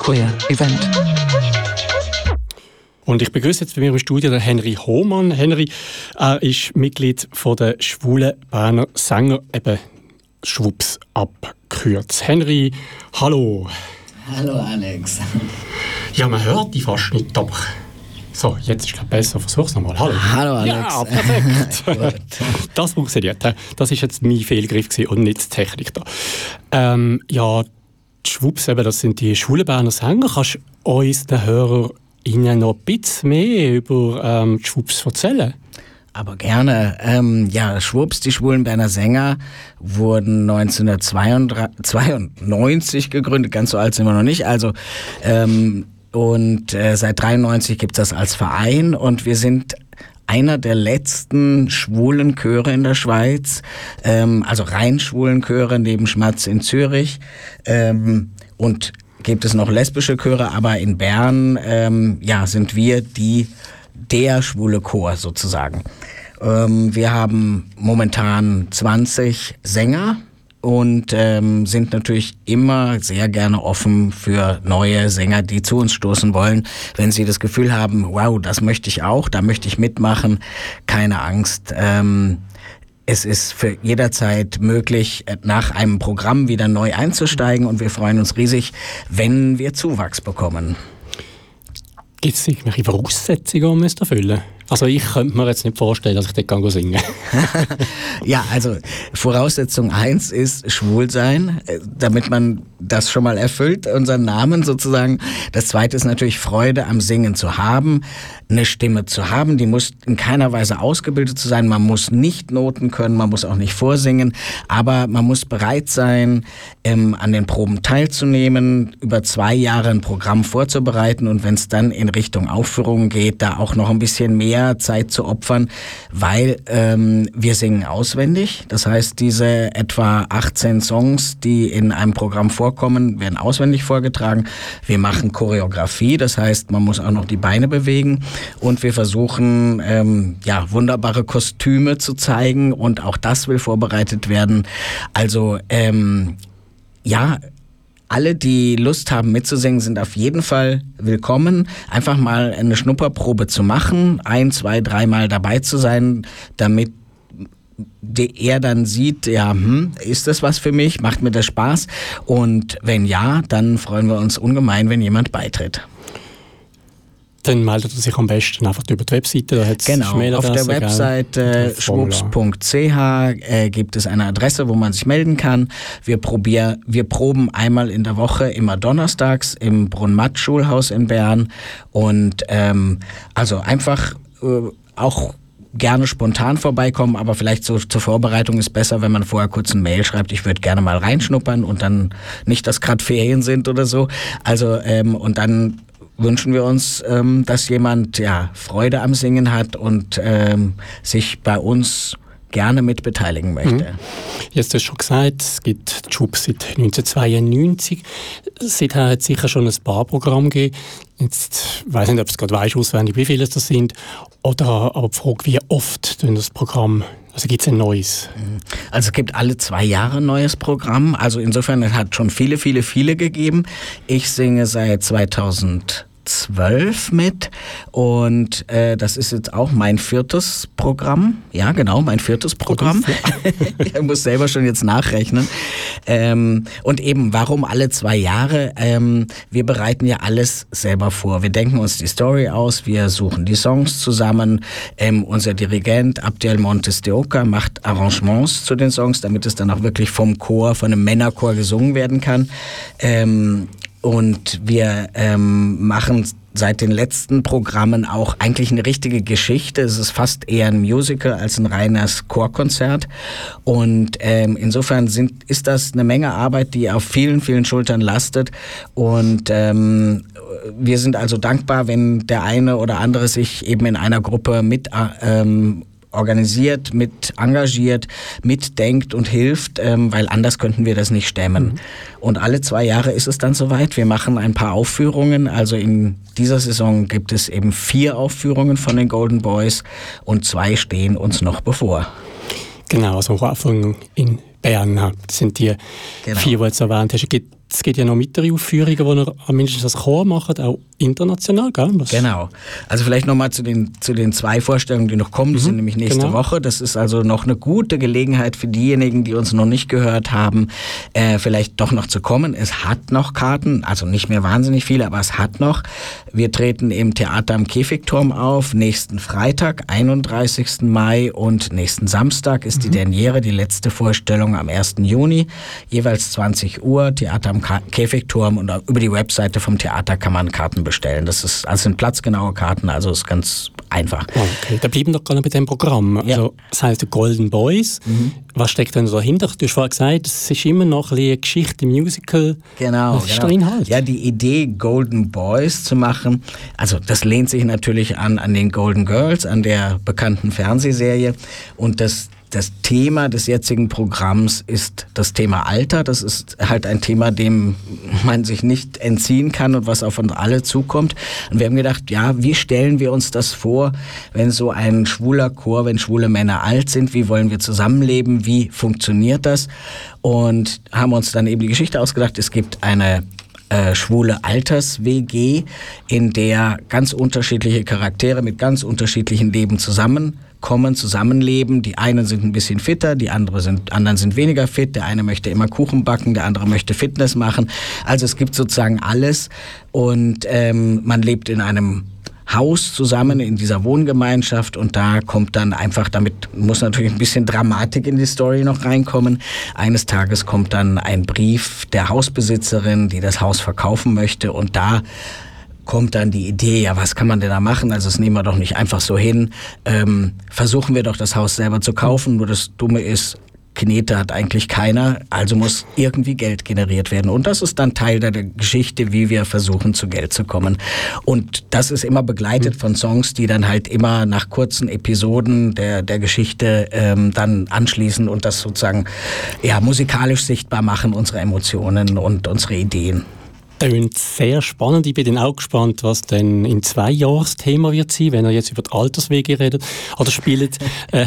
Queer Event. Und ich begrüße jetzt bei mir im Studio den Henry Hohmann. Henry, er ist Mitglied von der schwulen Berner Sänger, eben Schwups abgekürzt. Henry, hallo. Hallo Alex. Ja, man hört dich fast nicht, aber so, jetzt ist es besser. Versuch's nochmal. Hallo. Hallo Alex. Ja, perfekt. das funktioniert. Das ist jetzt mein Fehlgriff und nicht die Technik da. Ähm, ja, die Schwups, eben, das sind die schwulen Berner Sänger. Kannst du uns, den HörerInnen, noch ein bisschen mehr über ähm, die Schwups erzählen? Aber gerne. Ähm, ja, Schwupps, die schwulen Berner Sänger wurden 1992 gegründet. Ganz so alt sind wir noch nicht. Also ähm, und äh, seit 93 gibt es das als Verein und wir sind einer der letzten schwulen Chöre in der Schweiz, ähm, also rein schwulen Chöre neben Schmatz in Zürich. Ähm, und gibt es noch lesbische Chöre, aber in Bern ähm, ja, sind wir die der schwule Chor sozusagen. Ähm, wir haben momentan 20 Sänger und ähm, sind natürlich immer sehr gerne offen für neue Sänger, die zu uns stoßen wollen. Wenn sie das Gefühl haben, wow, das möchte ich auch, da möchte ich mitmachen, keine Angst. Ähm, es ist für jederzeit möglich, nach einem Programm wieder neu einzusteigen und wir freuen uns riesig, wenn wir Zuwachs bekommen. Gibt es irgendwelche Voraussetzungen, es zu erfüllen? Also ich könnte mir jetzt nicht vorstellen, dass ich dort singen kann. ja, also Voraussetzung eins ist schwul sein, äh, damit man das schon mal erfüllt, unseren Namen sozusagen. Das zweite ist natürlich Freude am Singen zu haben, eine Stimme zu haben, die muss in keiner Weise ausgebildet zu sein. Man muss nicht Noten können, man muss auch nicht vorsingen, aber man muss bereit sein, ähm, an den Proben teilzunehmen, über zwei Jahre ein Programm vorzubereiten und wenn es dann in Richtung Aufführungen geht, da auch noch ein bisschen mehr Zeit zu opfern, weil ähm, wir singen auswendig. Das heißt, diese etwa 18 Songs, die in einem Programm vorkommen, werden auswendig vorgetragen. Wir machen Choreografie, das heißt, man muss auch noch die Beine bewegen und wir versuchen, ähm, ja, wunderbare Kostüme zu zeigen und auch das will vorbereitet werden. Also, ähm, ja, alle, die Lust haben mitzusingen, sind auf jeden Fall willkommen. Einfach mal eine Schnupperprobe zu machen, ein, zwei, dreimal dabei zu sein, damit er dann sieht, ja, hm, ist das was für mich? Macht mir das Spaß? Und wenn ja, dann freuen wir uns ungemein, wenn jemand beitritt dann meldet er sich am besten einfach über die Webseite. Da genau, auf der Webseite äh, schwupps.ch äh, gibt es eine Adresse, wo man sich melden kann. Wir, probier, wir proben einmal in der Woche, immer donnerstags im Brunn-Matt-Schulhaus in Bern. Und ähm, also einfach äh, auch gerne spontan vorbeikommen, aber vielleicht so zur Vorbereitung ist besser, wenn man vorher kurz ein Mail schreibt, ich würde gerne mal reinschnuppern und dann nicht, dass gerade Ferien sind oder so. Also ähm, und dann wünschen wir uns, ähm, dass jemand ja Freude am Singen hat und ähm, sich bei uns gerne mit beteiligen möchte. Mhm. Jetzt hast du schon gesagt, es gibt Job seit 1992. Seither hat es sicher schon ein paar Programme gegeben. Jetzt weiß nicht, ob du gerade weißt, auswendig, wie viele es das sind. Oder aber die Frage, wie oft das Programm also gibt es ein neues? Mhm. Also es gibt alle zwei Jahre ein neues Programm. Also insofern es hat schon viele, viele, viele gegeben. Ich singe seit 2000 zwölf mit und äh, das ist jetzt auch mein viertes Programm. Ja, genau, mein viertes Programm. ich muss selber schon jetzt nachrechnen. Ähm, und eben, warum alle zwei Jahre? Ähm, wir bereiten ja alles selber vor. Wir denken uns die Story aus, wir suchen die Songs zusammen. Ähm, unser Dirigent Abdel Montes de Oca macht Arrangements zu den Songs, damit es dann auch wirklich vom Chor, von einem Männerchor gesungen werden kann. Und wir ähm, machen seit den letzten Programmen auch eigentlich eine richtige Geschichte. Es ist fast eher ein Musical als ein reines Chorkonzert. Und ähm, insofern sind, ist das eine Menge Arbeit, die auf vielen, vielen Schultern lastet. Und ähm, wir sind also dankbar, wenn der eine oder andere sich eben in einer Gruppe mit ähm, organisiert, mit engagiert, mitdenkt und hilft, ähm, weil anders könnten wir das nicht stemmen. Mhm. Und alle zwei Jahre ist es dann soweit. Wir machen ein paar Aufführungen. Also in dieser Saison gibt es eben vier Aufführungen von den Golden Boys und zwei stehen uns noch bevor. Genau, also Aufführungen in Bern sind die genau. vier, die du erwähnt hast. Gibt es gibt ja noch weitere Aufführungen, die ihr mindestens als Chor macht, auch international, gell? Was? Genau. Also vielleicht nochmal zu den, zu den zwei Vorstellungen, die noch kommen. Die mhm, sind nämlich nächste genau. Woche. Das ist also noch eine gute Gelegenheit für diejenigen, die uns noch nicht gehört haben, äh, vielleicht doch noch zu kommen. Es hat noch Karten, also nicht mehr wahnsinnig viele, aber es hat noch. Wir treten im Theater am Käfigturm auf, nächsten Freitag, 31. Mai und nächsten Samstag ist mhm. die Derniere, die letzte Vorstellung am 1. Juni, jeweils 20 Uhr, Theater am Käfigturm und über die Webseite vom Theater kann man Karten bestellen. Das ist, also sind platzgenaue Karten, also ist ganz einfach. Okay, da bleiben wir gerade bei dem Programm. Also, ja. Das heißt Golden Boys. Mhm. Was steckt denn dahinter? Du hast vorhin gesagt, es ist immer noch ein eine Geschichte, Musical. Genau. Was ist genau. der Inhalt? Ja, die Idee, Golden Boys zu machen, also das lehnt sich natürlich an, an den Golden Girls, an der bekannten Fernsehserie. Und das das Thema des jetzigen Programms ist das Thema Alter. Das ist halt ein Thema, dem man sich nicht entziehen kann und was auf uns alle zukommt. Und wir haben gedacht, ja, wie stellen wir uns das vor, wenn so ein schwuler Chor, wenn schwule Männer alt sind, wie wollen wir zusammenleben, wie funktioniert das? Und haben uns dann eben die Geschichte ausgedacht, es gibt eine äh, schwule Alters-WG, in der ganz unterschiedliche Charaktere mit ganz unterschiedlichen Leben zusammen kommen, zusammenleben. Die einen sind ein bisschen fitter, die andere sind, anderen sind weniger fit. Der eine möchte immer Kuchen backen, der andere möchte Fitness machen. Also es gibt sozusagen alles und ähm, man lebt in einem Haus zusammen in dieser Wohngemeinschaft und da kommt dann einfach, damit muss natürlich ein bisschen Dramatik in die Story noch reinkommen. Eines Tages kommt dann ein Brief der Hausbesitzerin, die das Haus verkaufen möchte und da kommt dann die Idee, ja, was kann man denn da machen? Also das nehmen wir doch nicht einfach so hin. Ähm, versuchen wir doch das Haus selber zu kaufen. Nur das Dumme ist, Knete hat eigentlich keiner, also muss irgendwie Geld generiert werden. Und das ist dann Teil der Geschichte, wie wir versuchen, zu Geld zu kommen. Und das ist immer begleitet von Songs, die dann halt immer nach kurzen Episoden der, der Geschichte ähm, dann anschließen und das sozusagen ja, musikalisch sichtbar machen, unsere Emotionen und unsere Ideen. Tönt sehr spannend. Ich bin dann auch gespannt, was denn in zwei Jahren das Thema wird sein, wenn er jetzt über die Alterswege redet. Oder spielt äh,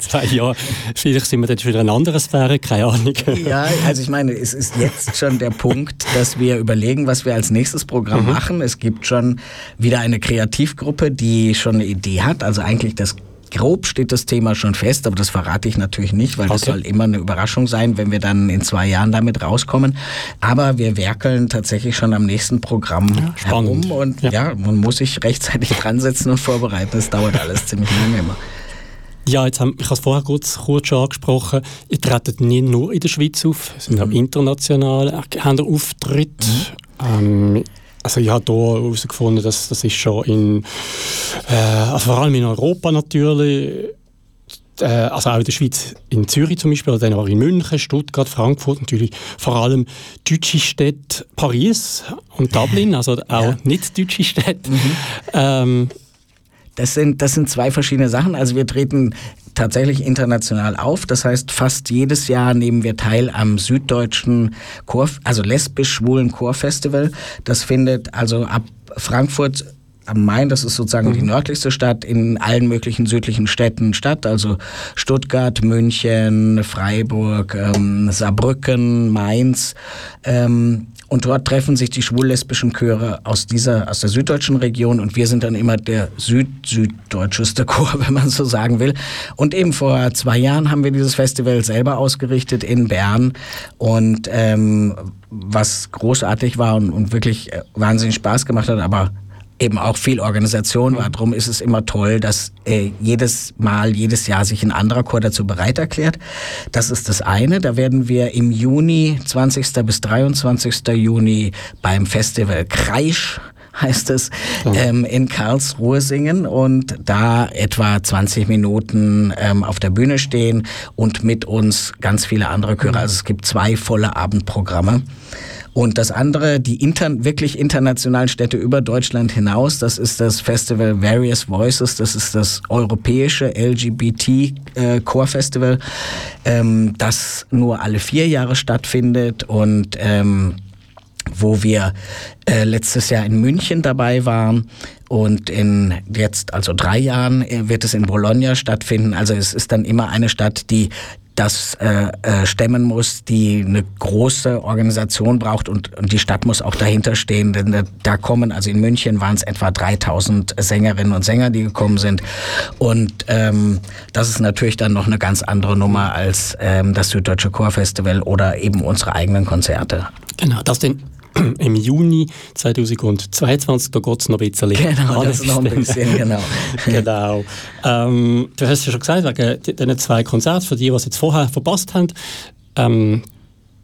zwei Jahre. Vielleicht sind wir dann wieder in einer anderen Sphäre, keine Ahnung. ja, also ich meine, es ist jetzt schon der Punkt, dass wir überlegen, was wir als nächstes Programm mhm. machen. Es gibt schon wieder eine Kreativgruppe, die schon eine Idee hat. Also eigentlich das grob steht das Thema schon fest, aber das verrate ich natürlich nicht, weil okay. das soll immer eine Überraschung sein, wenn wir dann in zwei Jahren damit rauskommen. Aber wir werkeln tatsächlich schon am nächsten Programm ja, herum und ja. ja. man muss sich rechtzeitig dran setzen und vorbereiten. Das dauert alles ziemlich lange immer. Ja, jetzt haben, ich habe es vorher kurz, kurz schon angesprochen. Ihr tretet nicht nur in der Schweiz auf, sondern mhm. auch international. Habt ihr Auftritte? Mhm. Ähm, also ich habe hier herausgefunden, dass das ist schon in, äh, also vor allem in Europa natürlich, äh, also auch in der Schweiz, in Zürich zum Beispiel, oder dann auch in München, Stuttgart, Frankfurt, natürlich vor allem deutsche Städte, Paris und Dublin, also auch ja. nicht deutsche Städte. Mhm. Ähm, das sind, das sind zwei verschiedene Sachen. Also wir treten tatsächlich international auf. Das heißt, fast jedes Jahr nehmen wir teil am süddeutschen Chor, also lesbisch-schwulen Chorfestival. Das findet also ab Frankfurt am Main, das ist sozusagen mhm. die nördlichste Stadt, in allen möglichen südlichen Städten statt, also Stuttgart, München, Freiburg, ähm, Saarbrücken, Mainz. Ähm, und dort treffen sich die schwul-lesbischen Chöre aus dieser, aus der süddeutschen Region und wir sind dann immer der süd-süddeutscheste Chor, wenn man so sagen will. Und eben vor zwei Jahren haben wir dieses Festival selber ausgerichtet in Bern und ähm, was großartig war und, und wirklich äh, wahnsinnig Spaß gemacht hat, aber eben auch viel Organisation war. Darum ist es immer toll, dass äh, jedes Mal, jedes Jahr sich ein anderer Chor dazu bereit erklärt. Das ist das eine. Da werden wir im Juni, 20. bis 23. Juni beim Festival Kreisch heißt es, ähm, in Karlsruhe singen und da etwa 20 Minuten ähm, auf der Bühne stehen und mit uns ganz viele andere Chöre. Also es gibt zwei volle Abendprogramme. Und das andere, die inter wirklich internationalen Städte über Deutschland hinaus, das ist das Festival Various Voices, das ist das europäische LGBT äh, ähm, das nur alle vier Jahre stattfindet und ähm, wo wir äh, letztes Jahr in München dabei waren und in jetzt also drei Jahren äh, wird es in Bologna stattfinden. Also es ist dann immer eine Stadt, die das äh, äh, stemmen muss, die eine große Organisation braucht und, und die Stadt muss auch dahinter stehen, denn da kommen, also in München waren es etwa 3000 Sängerinnen und Sänger, die gekommen sind und ähm, das ist natürlich dann noch eine ganz andere Nummer als ähm, das Süddeutsche Chorfestival oder eben unsere eigenen Konzerte. Genau, das den im Juni 2022, da geht es noch ein bisschen Genau, das ist noch ein bisschen, genau. genau. Ähm, du hast ja schon gesagt, wegen diesen zwei Konzerten, für die, die es jetzt vorher verpasst haben, ähm,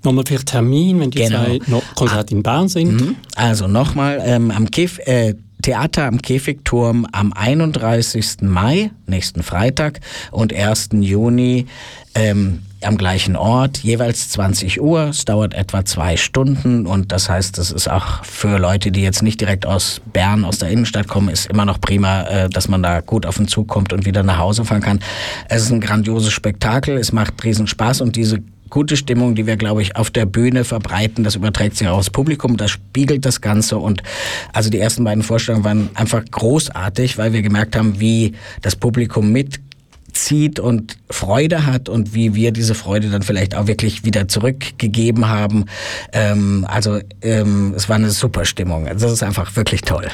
Nochmal für Termin, wenn die genau. zwei Konzerte in Bern sind. Mhm. Also nochmal, ähm, am Kef äh, Theater am Käfigturm am 31. Mai, nächsten Freitag, und 1. Juni ähm, am gleichen Ort, jeweils 20 Uhr. Es dauert etwa zwei Stunden und das heißt, das ist auch für Leute, die jetzt nicht direkt aus Bern, aus der Innenstadt kommen, ist immer noch prima, äh, dass man da gut auf den Zug kommt und wieder nach Hause fahren kann. Es ist ein grandioses Spektakel, es macht riesen Spaß und diese gute Stimmung, die wir, glaube ich, auf der Bühne verbreiten, das überträgt sich auch aufs Publikum, das spiegelt das Ganze und also die ersten beiden Vorstellungen waren einfach großartig, weil wir gemerkt haben, wie das Publikum mitzieht und Freude hat und wie wir diese Freude dann vielleicht auch wirklich wieder zurückgegeben haben. Ähm, also ähm, es war eine super Stimmung. Das ist einfach wirklich toll.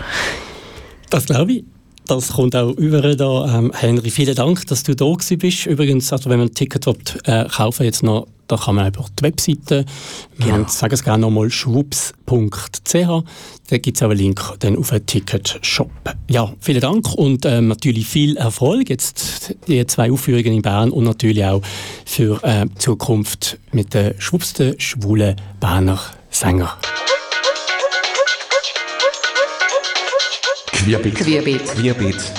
Das glaube ich. Das kommt auch über da. Ähm, Henry, vielen Dank, dass du da bist. Übrigens, also wenn man ein Ticket will, äh, kaufen jetzt noch, da kann man über die Webseite, genau. wir sagen es gerne nochmal, schwups.ch, da gibt es auch einen Link dann auf einen Ticketshop. Ja, vielen Dank und ähm, natürlich viel Erfolg jetzt die zwei Aufführungen in Bern und natürlich auch für äh, die Zukunft mit den schwupsten schwulen Berner Sängern. Querbeet. Querbeet. Querbeet.